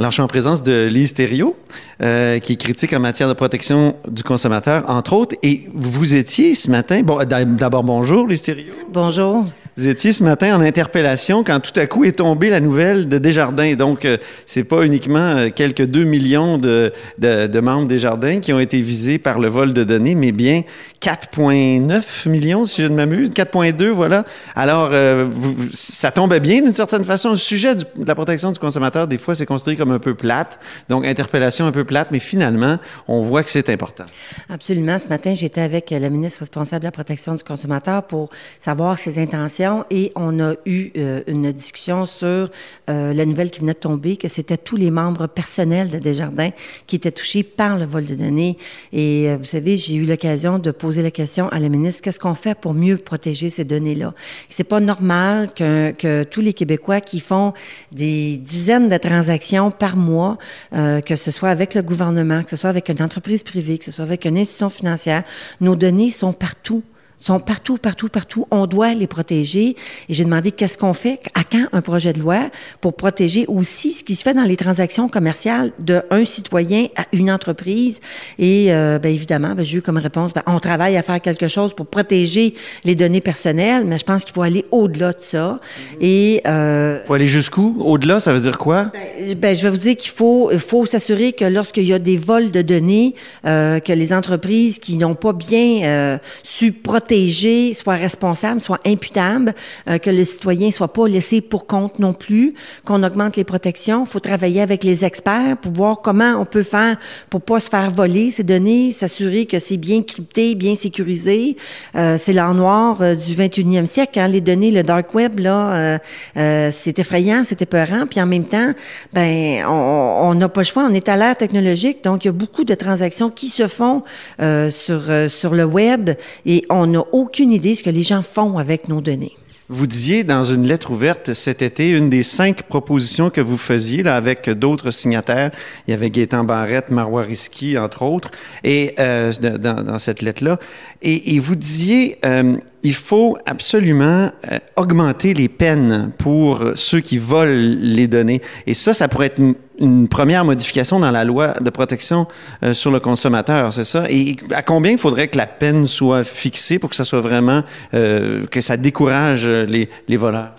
Alors, je suis en présence de Lise Thériault, euh, qui est critique en matière de protection du consommateur, entre autres. Et vous étiez ce matin, bon, d'abord bonjour, Lise Thériault. Bonjour. Vous étiez ce matin en interpellation quand tout à coup est tombée la nouvelle de Desjardins. Donc, euh, c'est pas uniquement euh, quelques 2 millions de, de, de, membres Desjardins qui ont été visés par le vol de données, mais bien 4,9 millions, si je ne m'amuse, 4,2, voilà. Alors, euh, ça tombe bien d'une certaine façon. Le sujet de la protection du consommateur, des fois, c'est construit comme un peu plate. Donc, interpellation un peu plate, mais finalement, on voit que c'est important. Absolument. Ce matin, j'étais avec la ministre responsable de la protection du consommateur pour savoir ses intentions et on a eu euh, une discussion sur euh, la nouvelle qui venait de tomber, que c'était tous les membres personnels de Desjardins qui étaient touchés par le vol de données. Et euh, vous savez, j'ai eu l'occasion de poser la question à la ministre, qu'est-ce qu'on fait pour mieux protéger ces données-là? C'est pas normal que, que, tous les Québécois qui font des dizaines de transactions par mois, que ce soit avec le gouvernement, que ce soit avec une entreprise privée, que ce soit avec une institution financière, nos données sont partout sont partout, partout, partout. On doit les protéger. Et j'ai demandé qu'est-ce qu'on fait, à quand un projet de loi pour protéger aussi ce qui se fait dans les transactions commerciales d'un citoyen à une entreprise. Et euh, bien évidemment, ben, j'ai eu comme réponse, ben, on travaille à faire quelque chose pour protéger les données personnelles, mais je pense qu'il faut aller au-delà de ça. Mm-hmm. Et euh, faut aller jusqu'où? Au-delà, ça veut dire quoi? Ben, ben, je vais vous dire qu'il faut, faut s'assurer que lorsqu'il y a des vols de données, euh, que les entreprises qui n'ont pas bien euh, su protéger soit responsable, soit imputable, euh, que le citoyen soit pas laissé pour compte non plus, qu'on augmente les protections. Il faut travailler avec les experts pour voir comment on peut faire pour pas se faire voler ces données, s'assurer que c'est bien crypté, bien sécurisé. Euh, c'est l'art noir euh, du 21e siècle. Hein, les données, le dark web, là, euh, c'est effrayant, c'est épeurant. Puis en même temps, ben, on n'a pas le choix. On est à l'ère technologique, donc il y a beaucoup de transactions qui se font sur sur le web et on a aucune idée de ce que les gens font avec nos données. Vous disiez dans une lettre ouverte cet été, une des cinq propositions que vous faisiez là, avec d'autres signataires, il y avait Gaétan Barrette, Marois Risky, entre autres, et euh, dans, cette lettre-là, et, et, vous disiez, euh, il faut absolument euh, augmenter les peines pour ceux qui volent les données, et ça, ça pourrait être une, première modification dans la loi de protection euh, sur le consommateur, c'est ça? Et à combien il faudrait que la peine soit fixée pour que ça soit vraiment, euh, que ça décourage les, les voleurs?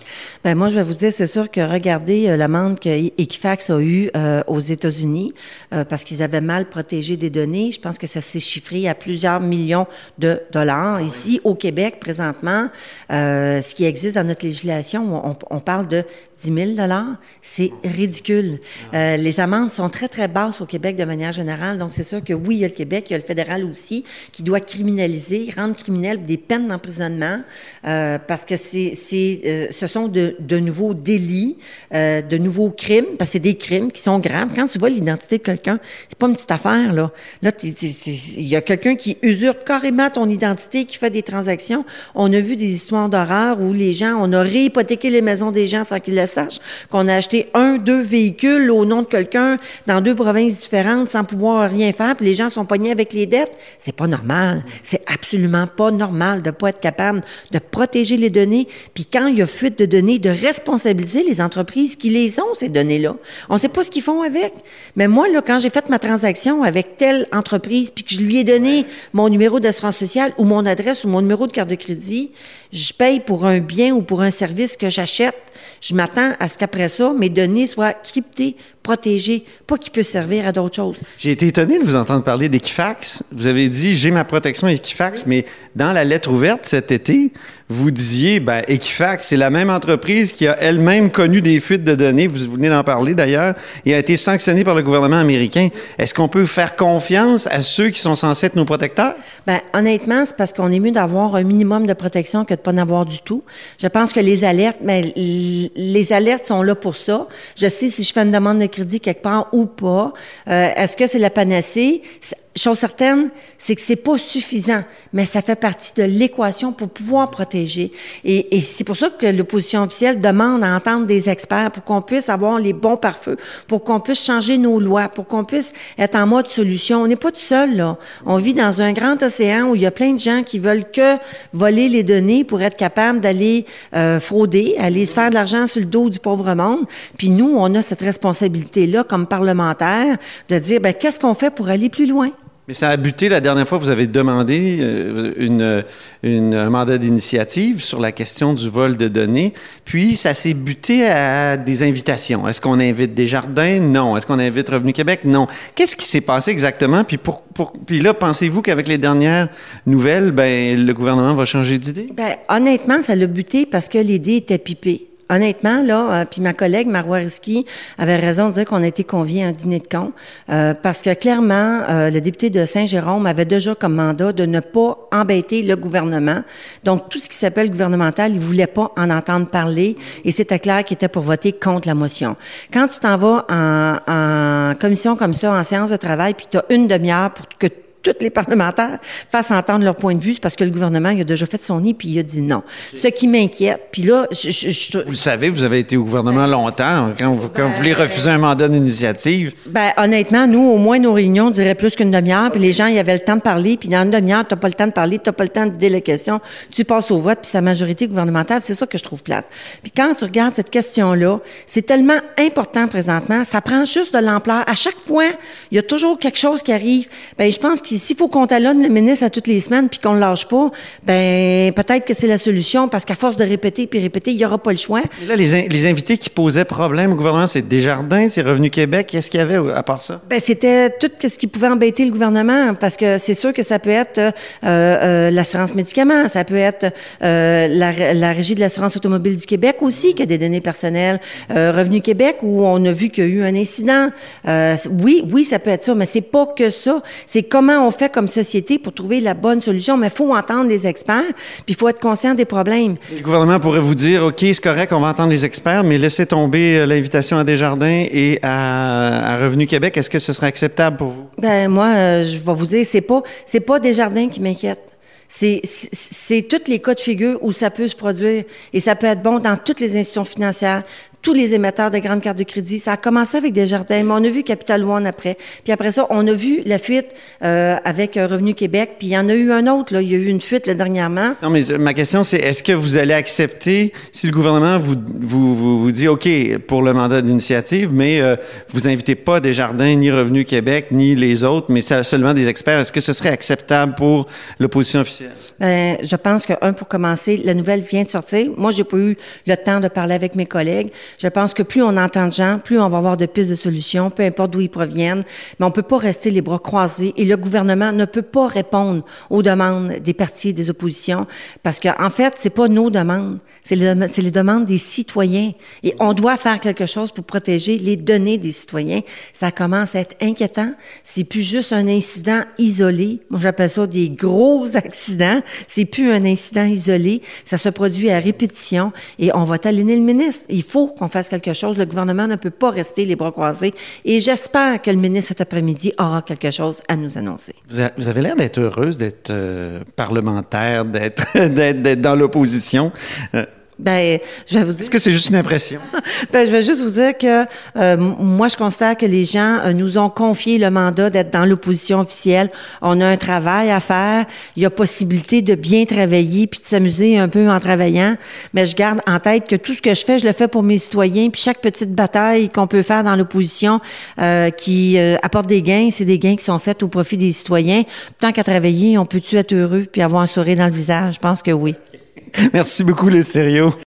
Ben moi, je vais vous dire, c'est sûr que regardez euh, l'amende que Equifax a eue euh, aux États-Unis euh, parce qu'ils avaient mal protégé des données. Je pense que ça s'est chiffré à plusieurs millions de dollars. Ici, au Québec, présentement, ce qui existe dans notre législation, on, on parle de 10 000 dollars, c'est ridicule. Euh, les amendes sont très, très basses au Québec de manière générale. Donc, c'est sûr que oui, il y a le Québec, il y a le fédéral aussi, qui doit criminaliser, rendre criminel des peines d'emprisonnement euh, parce que c'est, c'est, euh, ce sont de, de nouveaux délits, euh, de nouveaux crimes, parce que c'est des crimes qui sont graves. Quand tu vois l'identité de quelqu'un, c'est pas une petite affaire, là. Là, il y a quelqu'un qui usurpe carrément ton identité, qui fait des transactions. On a vu des histoires d'horreur où les gens, on a réhypothéqué les maisons des gens sans qu'ils le sache qu'on a acheté un, deux véhicules au nom de quelqu'un dans deux provinces différentes sans pouvoir rien faire, puis les gens sont pognés avec les dettes. C'est pas normal. C'est absolument pas normal de pas être capable de protéger les données, puis quand il y a fuite de données, de responsabiliser les entreprises qui les ont, ces données-là. On sait pas ce qu'ils font avec. Mais moi, là, quand j'ai fait ma transaction avec telle entreprise, puis que je lui ai donné mon numéro d'assurance sociale ou mon adresse ou mon numéro de carte de crédit, je paye pour un bien ou pour un service que j'achète. Je m'attends à ce qu'après ça, mes données soient cryptées, protégées, pas qu'ils puissent servir à d'autres choses. J'ai été étonné de vous entendre parler d'Equifax. Vous avez dit, j'ai ma protection Equifax, mais dans la lettre ouverte cet été, vous disiez, ben, Equifax, c'est la même entreprise qui a elle-même connu des fuites de données, vous venez d'en parler d'ailleurs, et a été sanctionnée par le gouvernement américain. Est-ce qu'on peut faire confiance à ceux qui sont censés être nos protecteurs? Ben, honnêtement, c'est parce qu'on est mieux d'avoir un minimum de protection que de pas en avoir du tout. Je pense que les alertes, mais ben, les alertes sont là pour ça. Je sais si je fais une demande de crédit quelque part ou pas. Euh, Est-ce que c'est la panacée? Chose certaine, c'est que c'est pas suffisant, mais ça fait partie de l'équation pour pouvoir protéger. Et, c'est pour ça que l'opposition officielle demande à entendre des experts pour qu'on puisse avoir les bons pare-feux, pour qu'on puisse changer nos lois, pour qu'on puisse être en mode solution. On n'est pas tout seul, là. On vit dans un grand océan où il y a plein de gens qui veulent que voler les données pour être capables d'aller euh, frauder, aller se faire de l'argent sur le dos du pauvre monde. Puis nous, on a cette responsabilité-là comme parlementaires de dire, ben, qu'est-ce qu'on fait pour aller plus loin? Mais ça a buté la dernière fois, vous avez demandé euh, une, un mandat d'initiative sur la question du vol de données, puis ça s'est buté à des invitations. Est-ce qu'on invite des jardins? Non. Est-ce qu'on invite Revenu Québec? Non. Qu'est-ce qui s'est passé exactement? Puis là, pensez-vous qu'avec les dernières nouvelles, ben, le gouvernement va changer d'idée? Ben, honnêtement, ça l'a buté parce que l'idée était pipée honnêtement, là, euh, puis ma collègue Marois Risky avait raison de dire qu'on a été conviés à un dîner de con, euh, parce que clairement, euh, le député de Saint-Jérôme avait déjà comme mandat de ne pas embêter le gouvernement. Donc, tout ce qui s'appelle gouvernemental, il voulait pas en entendre parler, et c'était clair qu'il était pour voter contre la motion. Quand tu t'en vas en, en commission comme ça, en séance de travail, puis tu as une demi-heure pour que tous les parlementaires fassent entendre leur point de vue, c'est parce que le gouvernement il a déjà fait son nid puis il a dit non. Ce qui m'inquiète, puis là, je, je, je, Vous le savez, vous avez été au gouvernement longtemps. Quand vous, quand vous voulez refuser un mandat d'initiative, Ben, honnêtement, nous, au moins, nos réunions duraient plus qu'une demi-heure, puis les gens, il y avait le temps de parler, puis dans une demi-heure, t'as pas le temps de parler, t'as pas le temps de dire les questions, tu passes au vote, puis sa majorité gouvernementale, c'est ça que je trouve plate. Puis quand tu regardes cette question-là, c'est tellement important présentement, ça prend juste de l'ampleur. À chaque fois, il y a toujours quelque chose qui arrive. Ben, je pense que s'il faut qu'on talonne le ministre à toutes les semaines, puis qu'on le lâche pas, ben, peut-être que c'est la solution, parce qu'à force de répéter puis répéter, il y aura pas le choix. Et là, les, in- les invités qui posaient problème au gouvernement, c'est Desjardins, c'est Revenu Québec. Qu'est-ce qu'il y avait à part ça? Ben, c'était tout ce qui pouvait embêter le gouvernement, parce que c'est sûr que ça peut être euh, euh, l'assurance médicaments, ça peut être euh, la, la régie de l'assurance automobile du Québec aussi, qui a des données personnelles, Revenu Québec, où on a vu qu'il y a eu un incident. Oui, oui, ça peut être ça, mais c'est pas que ça. C'est comment on fait comme société pour trouver la bonne solution. Mais il faut entendre les experts, puis il faut être conscient des problèmes. Le gouvernement pourrait vous dire, OK, c'est correct, on va entendre les experts, mais laissez tomber euh, l'invitation à Desjardins et à, à Revenu Québec. Est-ce que ce serait acceptable pour vous? Ben moi, euh, je vais vous dire, c'est pas c'est pas Desjardins qui m'inquiète. C'est c'est- c'est tous les cas de figure où ça peut se produire et ça peut être bon dans toutes les institutions financières, tous les émetteurs de grandes cartes de crédit. Ça a commencé avec Desjardins, mais on a vu Capital One après. Puis après ça, on a vu la fuite euh, avec euh, Revenu Québec. Puis il y en a eu un autre là. Il y a eu une fuite là, dernièrement. Non, mais euh, ma question, c'est est-ce que vous allez accepter si le gouvernement vous, vous, vous, vous dit OK pour le mandat d'initiative, mais euh, vous invitez pas Desjardins, ni Revenu Québec, ni les autres, mais seulement des experts. Est-ce que ce serait acceptable pour l'opposition officielle? Ben, je pense que un pour commencer, la nouvelle vient de sortir. Moi, j'ai pas eu le temps de parler avec mes collègues. Je pense que plus on entend de gens, plus on va avoir de pistes de solutions, peu importe d'où ils proviennent. Mais on peut pas rester les bras croisés et le gouvernement ne peut pas répondre aux demandes des partis et des oppositions parce que en fait, c'est pas nos demandes, c'est les, les demandes des citoyens et on doit faire quelque chose pour protéger les données des citoyens. Ça commence à être inquiétant. C'est plus juste un incident isolé. Moi, j'appelle ça des gros accidents. C'est plus un incident isolé. Ça se produit à répétition et on va talonner le ministre. Il faut qu'on fasse quelque chose. Le gouvernement ne peut pas rester les bras croisés et j'espère que le ministre cet après-midi aura quelque chose à nous annoncer. Vous, avez l'air d'être heureuse d'être euh, parlementaire, d'être dans l'opposition. Euh, Ben, je vais vous dire. Est-ce que c'est juste une impression? Ben, je vais juste vous dire que euh, moi, je constate que les gens euh, nous ont confié le mandat d'être dans l'opposition officielle. On a un travail à faire. Il y a possibilité de bien travailler puis de s'amuser un peu en travaillant. Mais je garde en tête que tout ce que je fais, je le fais pour mes citoyens. Puis chaque petite bataille qu'on peut faire dans l'opposition euh, qui euh, apporte des gains, c'est des gains qui sont faits au profit des citoyens. Tant qu'à travailler, on peut-tu être heureux puis avoir un sourire dans le visage? Je pense que oui. Merci beaucoup, les sérieux.